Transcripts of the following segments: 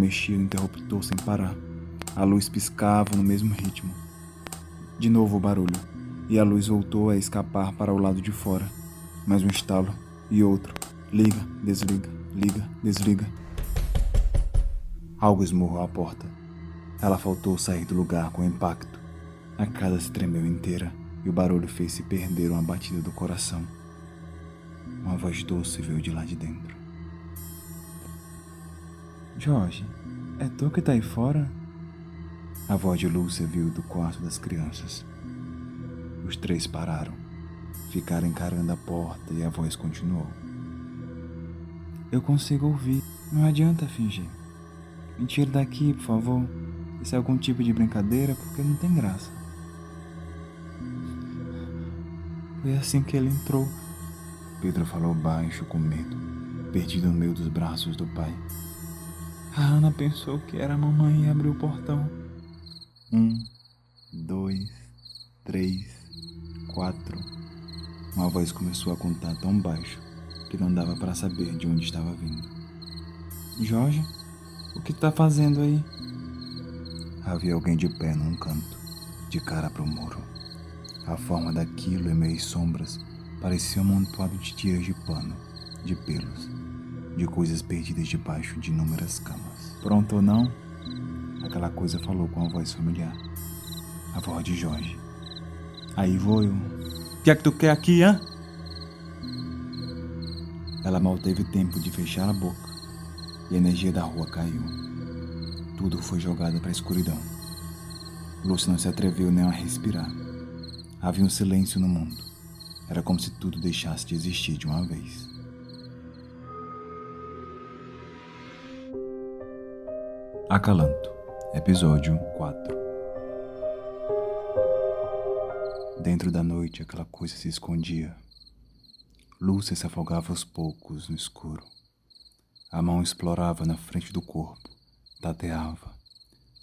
mexia no interruptor sem parar. A luz piscava no mesmo ritmo. De novo o barulho, e a luz voltou a escapar para o lado de fora. Mais um estalo e outro. Liga, desliga, liga, desliga. Algo esmurrou a porta. Ela faltou sair do lugar com o impacto. A casa se tremeu inteira e o barulho fez se perder uma batida do coração. Uma voz doce veio de lá de dentro. Jorge, é tu que tá aí fora? A voz de Lúcia viu do quarto das crianças. Os três pararam, ficaram encarando a porta e a voz continuou. Eu consigo ouvir, não adianta fingir. Me tire daqui, por favor. Isso é algum tipo de brincadeira porque não tem graça. Foi assim que ele entrou. Pedro falou baixo, com medo, perdido no meio dos braços do pai. A Ana pensou que era a mamãe e abriu o portão. Um, dois, três, quatro. Uma voz começou a contar tão baixo que não dava para saber de onde estava vindo. Jorge, o que tá fazendo aí? Havia alguém de pé num canto, de cara para o muro. A forma daquilo em meias sombras parecia um amontoado de tiras de pano, de pelos, de coisas perdidas debaixo de inúmeras camas. Pronto ou não? Aquela coisa falou com a voz familiar. A voz de Jorge. Aí vou eu. O que é que tu quer aqui, hã? Ela mal teve tempo de fechar a boca e a energia da rua caiu. Tudo foi jogado para a escuridão. Lúcia não se atreveu nem a respirar. Havia um silêncio no mundo. Era como se tudo deixasse de existir de uma vez. Acalanto, episódio 4 Dentro da noite, aquela coisa se escondia. Lúcia se afogava aos poucos no escuro. A mão explorava na frente do corpo, tateava.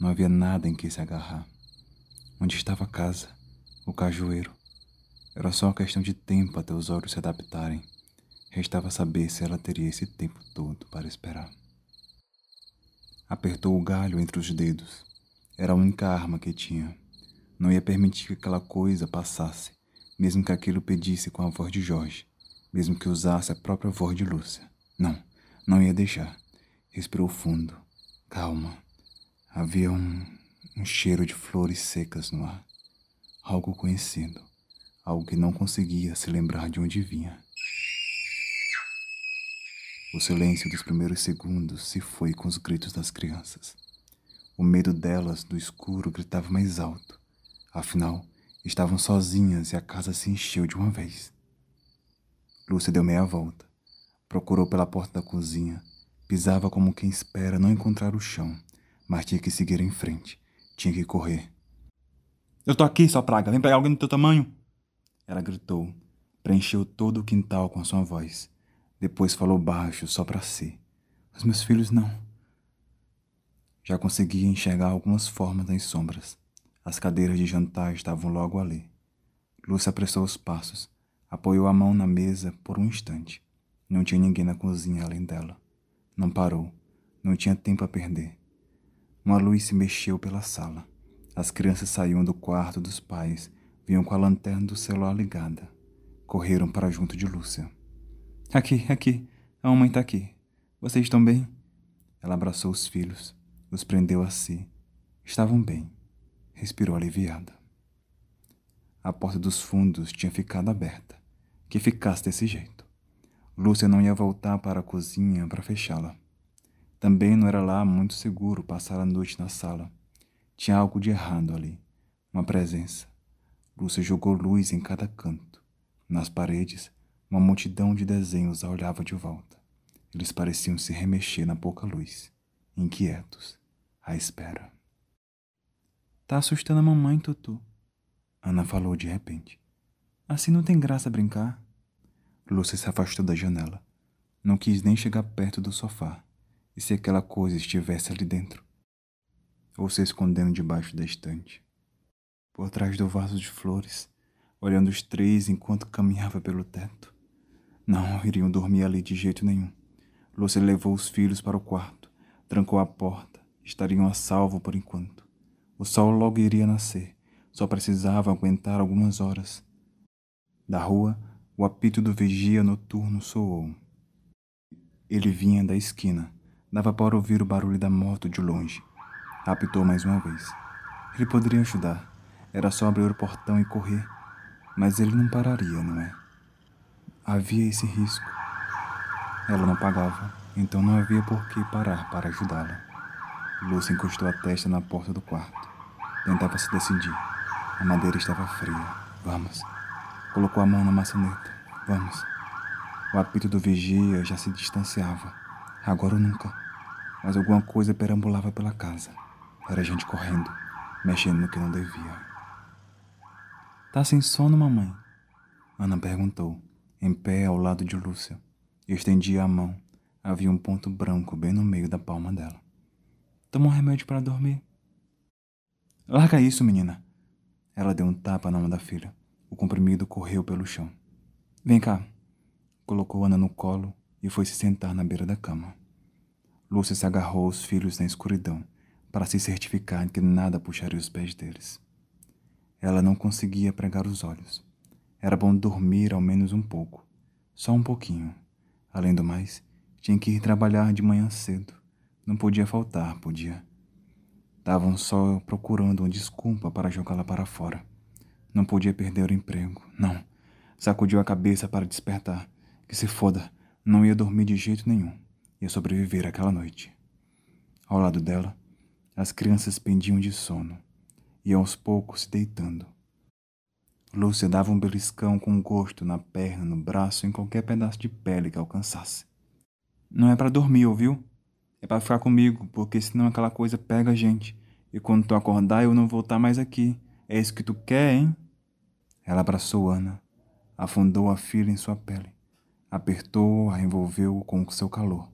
Não havia nada em que se agarrar. Onde estava a casa? o cajueiro. Era só uma questão de tempo até os olhos se adaptarem. Restava saber se ela teria esse tempo todo para esperar. Apertou o galho entre os dedos. Era a única arma que tinha. Não ia permitir que aquela coisa passasse, mesmo que aquilo pedisse com a voz de Jorge, mesmo que usasse a própria voz de Lúcia. Não, não ia deixar. Respirou fundo. Calma. Havia um, um cheiro de flores secas no ar algo conhecido, algo que não conseguia se lembrar de onde vinha. O silêncio dos primeiros segundos se foi com os gritos das crianças. O medo delas do escuro gritava mais alto. Afinal, estavam sozinhas e a casa se encheu de uma vez. Lúcia deu meia volta. Procurou pela porta da cozinha. Pisava como quem espera não encontrar o chão, mas tinha que seguir em frente. Tinha que correr. Eu tô aqui, sua praga. Vem pegar alguém do teu tamanho. Ela gritou. Preencheu todo o quintal com a sua voz. Depois falou baixo, só para si. Os meus filhos não. Já conseguia enxergar algumas formas nas sombras. As cadeiras de jantar estavam logo ali. Lúcia apressou os passos. Apoiou a mão na mesa por um instante. Não tinha ninguém na cozinha além dela. Não parou. Não tinha tempo a perder. Uma luz se mexeu pela sala. As crianças saíam do quarto dos pais, vinham com a lanterna do celular ligada. Correram para junto de Lúcia. Aqui, aqui. A mamãe está aqui. Vocês estão bem? Ela abraçou os filhos, os prendeu a si. Estavam bem. Respirou aliviada. A porta dos fundos tinha ficado aberta. Que ficasse desse jeito. Lúcia não ia voltar para a cozinha para fechá-la. Também não era lá muito seguro passar a noite na sala. Tinha algo de errado ali, uma presença. Lúcia jogou luz em cada canto. Nas paredes, uma multidão de desenhos a olhava de volta. Eles pareciam se remexer na pouca luz, inquietos, à espera. Tá assustando a mamãe, Tutu. Ana falou de repente. Assim não tem graça brincar. Lúcia se afastou da janela. Não quis nem chegar perto do sofá. E se aquela coisa estivesse ali dentro? ou se escondendo debaixo da estante. Por trás do vaso de flores, olhando os três enquanto caminhava pelo teto. Não iriam dormir ali de jeito nenhum. Lúcia levou os filhos para o quarto, Trancou a porta. Estariam a salvo por enquanto. O sol logo iria nascer. Só precisava aguentar algumas horas. Da rua, o apito do vigia noturno soou. Ele vinha da esquina. Dava para ouvir o barulho da moto de longe. Apitou mais uma vez. Ele poderia ajudar. Era só abrir o portão e correr. Mas ele não pararia, não é? Havia esse risco. Ela não pagava, então não havia por que parar para ajudá-la. Lúcia encostou a testa na porta do quarto. Tentava se decidir. A madeira estava fria. Vamos. Colocou a mão na maçaneta. Vamos. O apito do vigia já se distanciava. Agora ou nunca. Mas alguma coisa perambulava pela casa. Era gente correndo, mexendo no que não devia. Tá sem sono, mamãe? Ana perguntou, em pé ao lado de Lúcia. Estendia a mão. Havia um ponto branco bem no meio da palma dela. Toma um remédio para dormir. Larga isso, menina. Ela deu um tapa na mão da filha. O comprimido correu pelo chão. Vem cá. Colocou Ana no colo e foi se sentar na beira da cama. Lúcia se agarrou aos filhos na escuridão para se certificar de que nada puxaria os pés deles. Ela não conseguia pregar os olhos. Era bom dormir ao menos um pouco, só um pouquinho. Além do mais, tinha que ir trabalhar de manhã cedo. Não podia faltar, podia. Estavam só procurando uma desculpa para jogá-la para fora. Não podia perder o emprego, não. Sacudiu a cabeça para despertar. Que se foda, não ia dormir de jeito nenhum. Ia sobreviver aquela noite. Ao lado dela, as crianças pendiam de sono e aos poucos se deitando. Lúcia dava um beliscão com gosto na perna, no braço, em qualquer pedaço de pele que alcançasse. Não é para dormir, ouviu? É para ficar comigo, porque senão aquela coisa pega a gente. E quando tu acordar, eu não vou estar mais aqui. É isso que tu quer, hein? Ela abraçou Ana, afundou a filha em sua pele, apertou-a, envolveu-o com seu calor.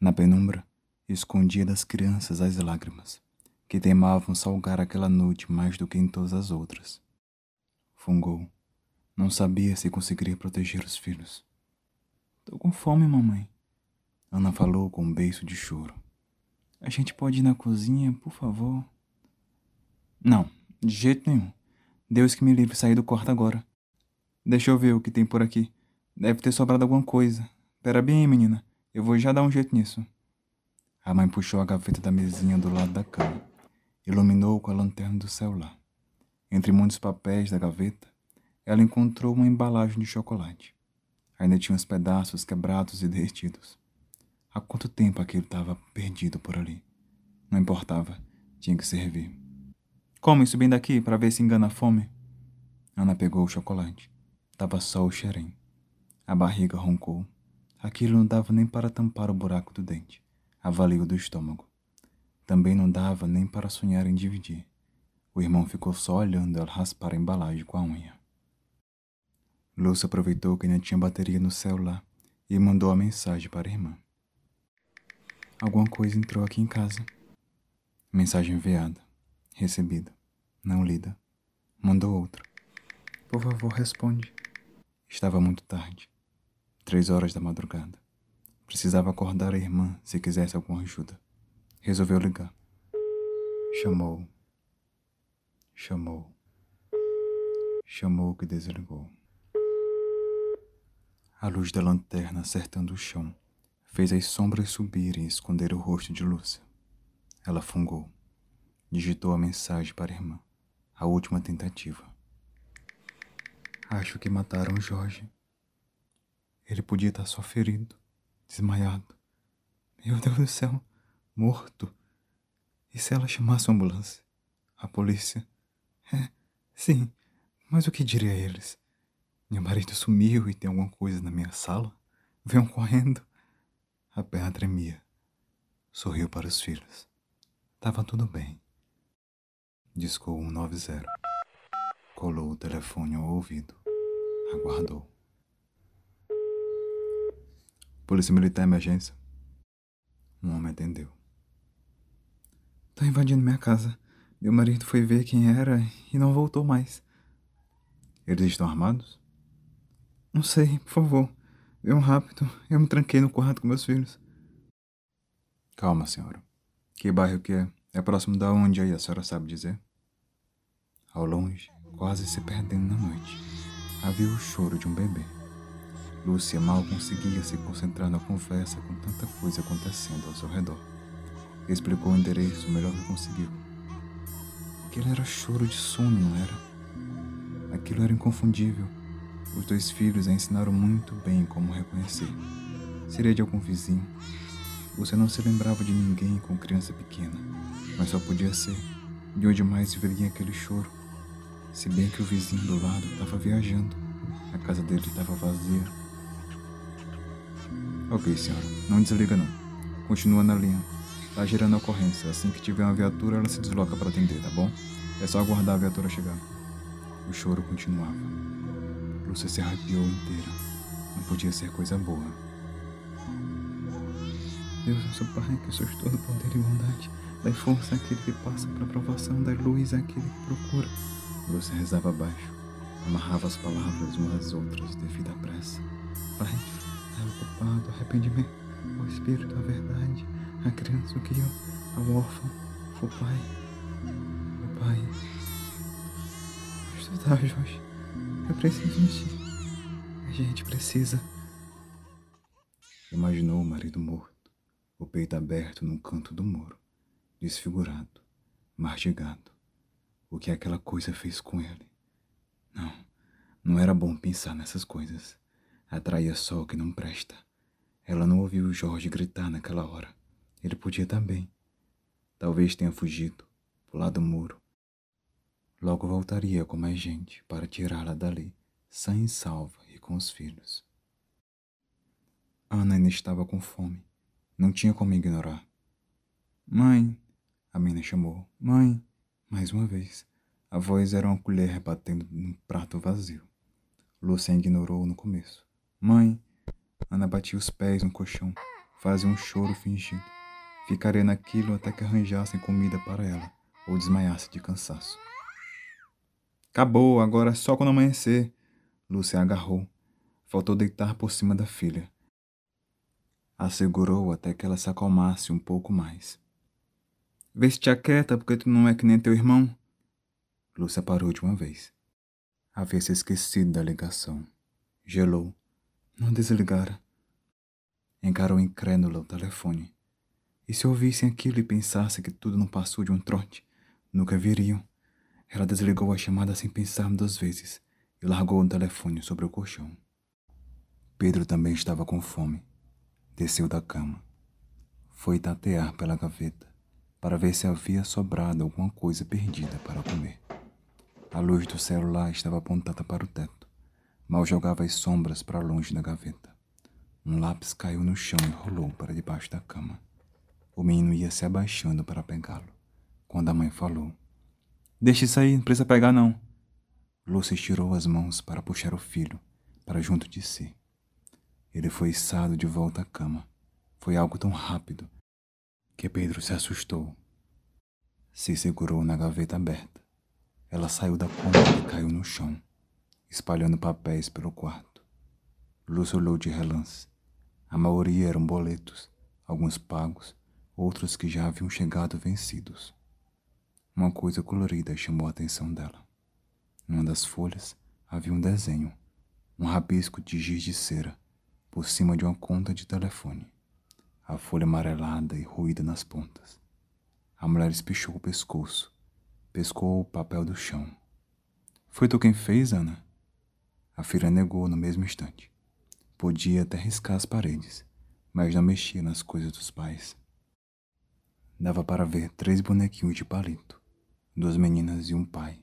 Na penumbra, escondia das crianças as lágrimas que temavam salgar aquela noite mais do que em todas as outras. Fungou. Não sabia se conseguiria proteger os filhos. Tô com fome, mamãe. Ana falou com um beijo de choro. A gente pode ir na cozinha, por favor? Não, de jeito nenhum. Deus que me livre sair do quarto agora. Deixa eu ver o que tem por aqui. Deve ter sobrado alguma coisa. Espera bem menina. Eu vou já dar um jeito nisso. A mãe puxou a gaveta da mesinha do lado da cama iluminou com a lanterna do celular. Entre muitos papéis da gaveta, ela encontrou uma embalagem de chocolate. Ainda tinha os pedaços quebrados e derretidos. Há quanto tempo aquilo estava perdido por ali? Não importava, tinha que servir. Come isso bem daqui para ver se engana a fome. Ana pegou o chocolate. Tava só o xerém. A barriga roncou. Aquilo não dava nem para tampar o buraco do dente, a valio do estômago. Também não dava nem para sonhar em dividir. O irmão ficou só olhando ela raspar a embalagem com a unha. Lúcia aproveitou que ainda tinha bateria no celular e mandou a mensagem para a irmã. Alguma coisa entrou aqui em casa. Mensagem enviada. Recebida. Não lida. Mandou outra. Por favor, responde. Estava muito tarde. Três horas da madrugada. Precisava acordar a irmã se quisesse alguma ajuda. Resolveu ligar. Chamou. Chamou. Chamou que desligou. A luz da lanterna acertando o chão fez as sombras subirem e esconder o rosto de Lúcia. Ela fungou. Digitou a mensagem para a irmã. A última tentativa. Acho que mataram Jorge. Ele podia estar só ferido, desmaiado. Meu Deus do céu morto. E se ela chamasse a ambulância? A polícia? É, sim, mas o que diria a eles? Meu marido sumiu e tem alguma coisa na minha sala? Venham correndo. A perna tremia. Sorriu para os filhos. Tava tudo bem. Discou 190. Colou o telefone ao ouvido. Aguardou. Polícia Militar Emergência. Um homem atendeu. Tá invadindo minha casa. Meu marido foi ver quem era e não voltou mais. Eles estão armados? Não sei, por favor. Venham rápido. Eu me tranquei no quarto com meus filhos. Calma, senhora. Que bairro que é? É próximo da onde aí, a senhora sabe dizer? Ao longe, quase se perdendo na noite, havia o choro de um bebê. Lúcia mal conseguia se concentrar na conversa com tanta coisa acontecendo ao seu redor. Explicou o endereço o melhor que conseguiu. Aquilo era choro de sono, não era? Aquilo era inconfundível. Os dois filhos a ensinaram muito bem como reconhecer. Seria de algum vizinho. Você não se lembrava de ninguém com criança pequena, mas só podia ser. De onde mais viria aquele choro? Se bem que o vizinho do lado estava viajando. A casa dele estava vazia. Ok, senhora. Não desliga não. Continua na linha. Tá gerando a ocorrência. Assim que tiver uma viatura, ela se desloca para atender, tá bom? É só aguardar a viatura chegar. O choro continuava. Lúcia se arrepiou inteira. Não podia ser coisa boa. Deus, nosso Pai, que sois todo poder e bondade, dai força àquele que passa para provação, dai luz àquele que procura. Lúcia rezava abaixo, amarrava as palavras umas às outras devido à pressa. Pai, dai ao culpado arrependimento, ao Espírito a verdade, a criança o guiou, ao órfão, o Pai, o Pai. Estudar, Jorge. Eu preciso de ti. A gente precisa. Imaginou o marido morto, o peito aberto num canto do muro, desfigurado, mastigado. O que aquela coisa fez com ele? Não, não era bom pensar nessas coisas. Atraía só o que não presta. Ela não ouviu Jorge gritar naquela hora. Ele podia também. Talvez tenha fugido, pular do muro. Logo voltaria com mais gente para tirá-la dali, sã e salva e com os filhos. Ana ainda estava com fome. Não tinha como ignorar. Mãe, a menina chamou. Mãe, mais uma vez. A voz era uma colher batendo num prato vazio. Lúcia ignorou no começo. Mãe, Ana batia os pés no colchão, fazia um choro fingido. Ficaria naquilo até que arranjassem comida para ela ou desmaiasse de cansaço. Acabou, agora é só quando amanhecer. Lúcia agarrou. Faltou deitar por cima da filha. A segurou até que ela se acalmasse um pouco mais. Vê se te aquieta, porque tu não é que nem teu irmão. Lúcia parou de uma vez. Havia se esquecido da ligação. Gelou. Não desligara. Encarou incrédula o telefone. E se ouvissem aquilo e pensassem que tudo não passou de um trote, nunca viriam. Ela desligou a chamada sem pensar duas vezes e largou o telefone sobre o colchão. Pedro também estava com fome. Desceu da cama. Foi tatear pela gaveta para ver se havia sobrado alguma coisa perdida para comer. A luz do celular estava apontada para o teto. Mal jogava as sombras para longe da gaveta. Um lápis caiu no chão e rolou para debaixo da cama. O menino ia se abaixando para pegá-lo, quando a mãe falou: Deixa isso aí, não precisa pegar não. Lúcia estirou as mãos para puxar o filho para junto de si. Ele foi içado de volta à cama. Foi algo tão rápido que Pedro se assustou. Se segurou na gaveta aberta. Ela saiu da cômoda e caiu no chão, espalhando papéis pelo quarto. Lúcia olhou de relance. A maioria eram boletos, alguns pagos, outros que já haviam chegado vencidos. Uma coisa colorida chamou a atenção dela. Numa das folhas havia um desenho, um rabisco de giz de cera, por cima de uma conta de telefone. A folha amarelada e ruída nas pontas. A mulher espichou o pescoço, pescou o papel do chão. Foi tu quem fez, Ana? A filha negou no mesmo instante. Podia até riscar as paredes, mas não mexia nas coisas dos pais. Dava para ver três bonequinhos de palito, duas meninas e um pai,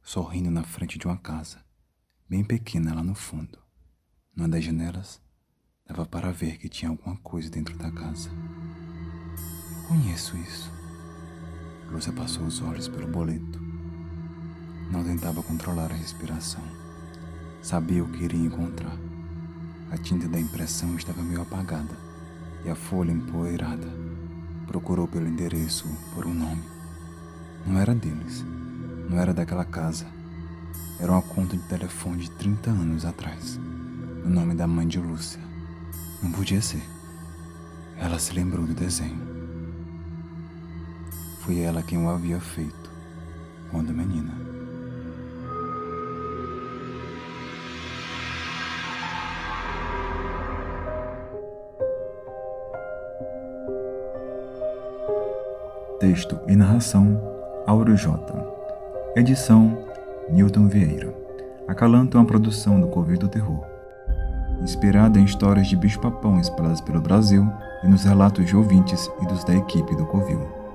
sorrindo na frente de uma casa, bem pequena lá no fundo. Numa das janelas, dava para ver que tinha alguma coisa dentro da casa. Conheço isso. Lúcia passou os olhos pelo boleto. Não tentava controlar a respiração. Sabia o que iria encontrar. A tinta da impressão estava meio apagada e a folha empoeirada procurou pelo endereço, por um nome. Não era deles, não era daquela casa. Era uma conta de telefone de 30 anos atrás, o nome da mãe de Lúcia. Não podia ser. Ela se lembrou do desenho. Foi ela quem o havia feito, quando menina. Texto e narração Auro J. Edição Newton Vieira. Acalanto é uma produção do Covil do Terror. Inspirada em histórias de bicho-papão espalhadas pelo Brasil e nos relatos de ouvintes e dos da equipe do Covil.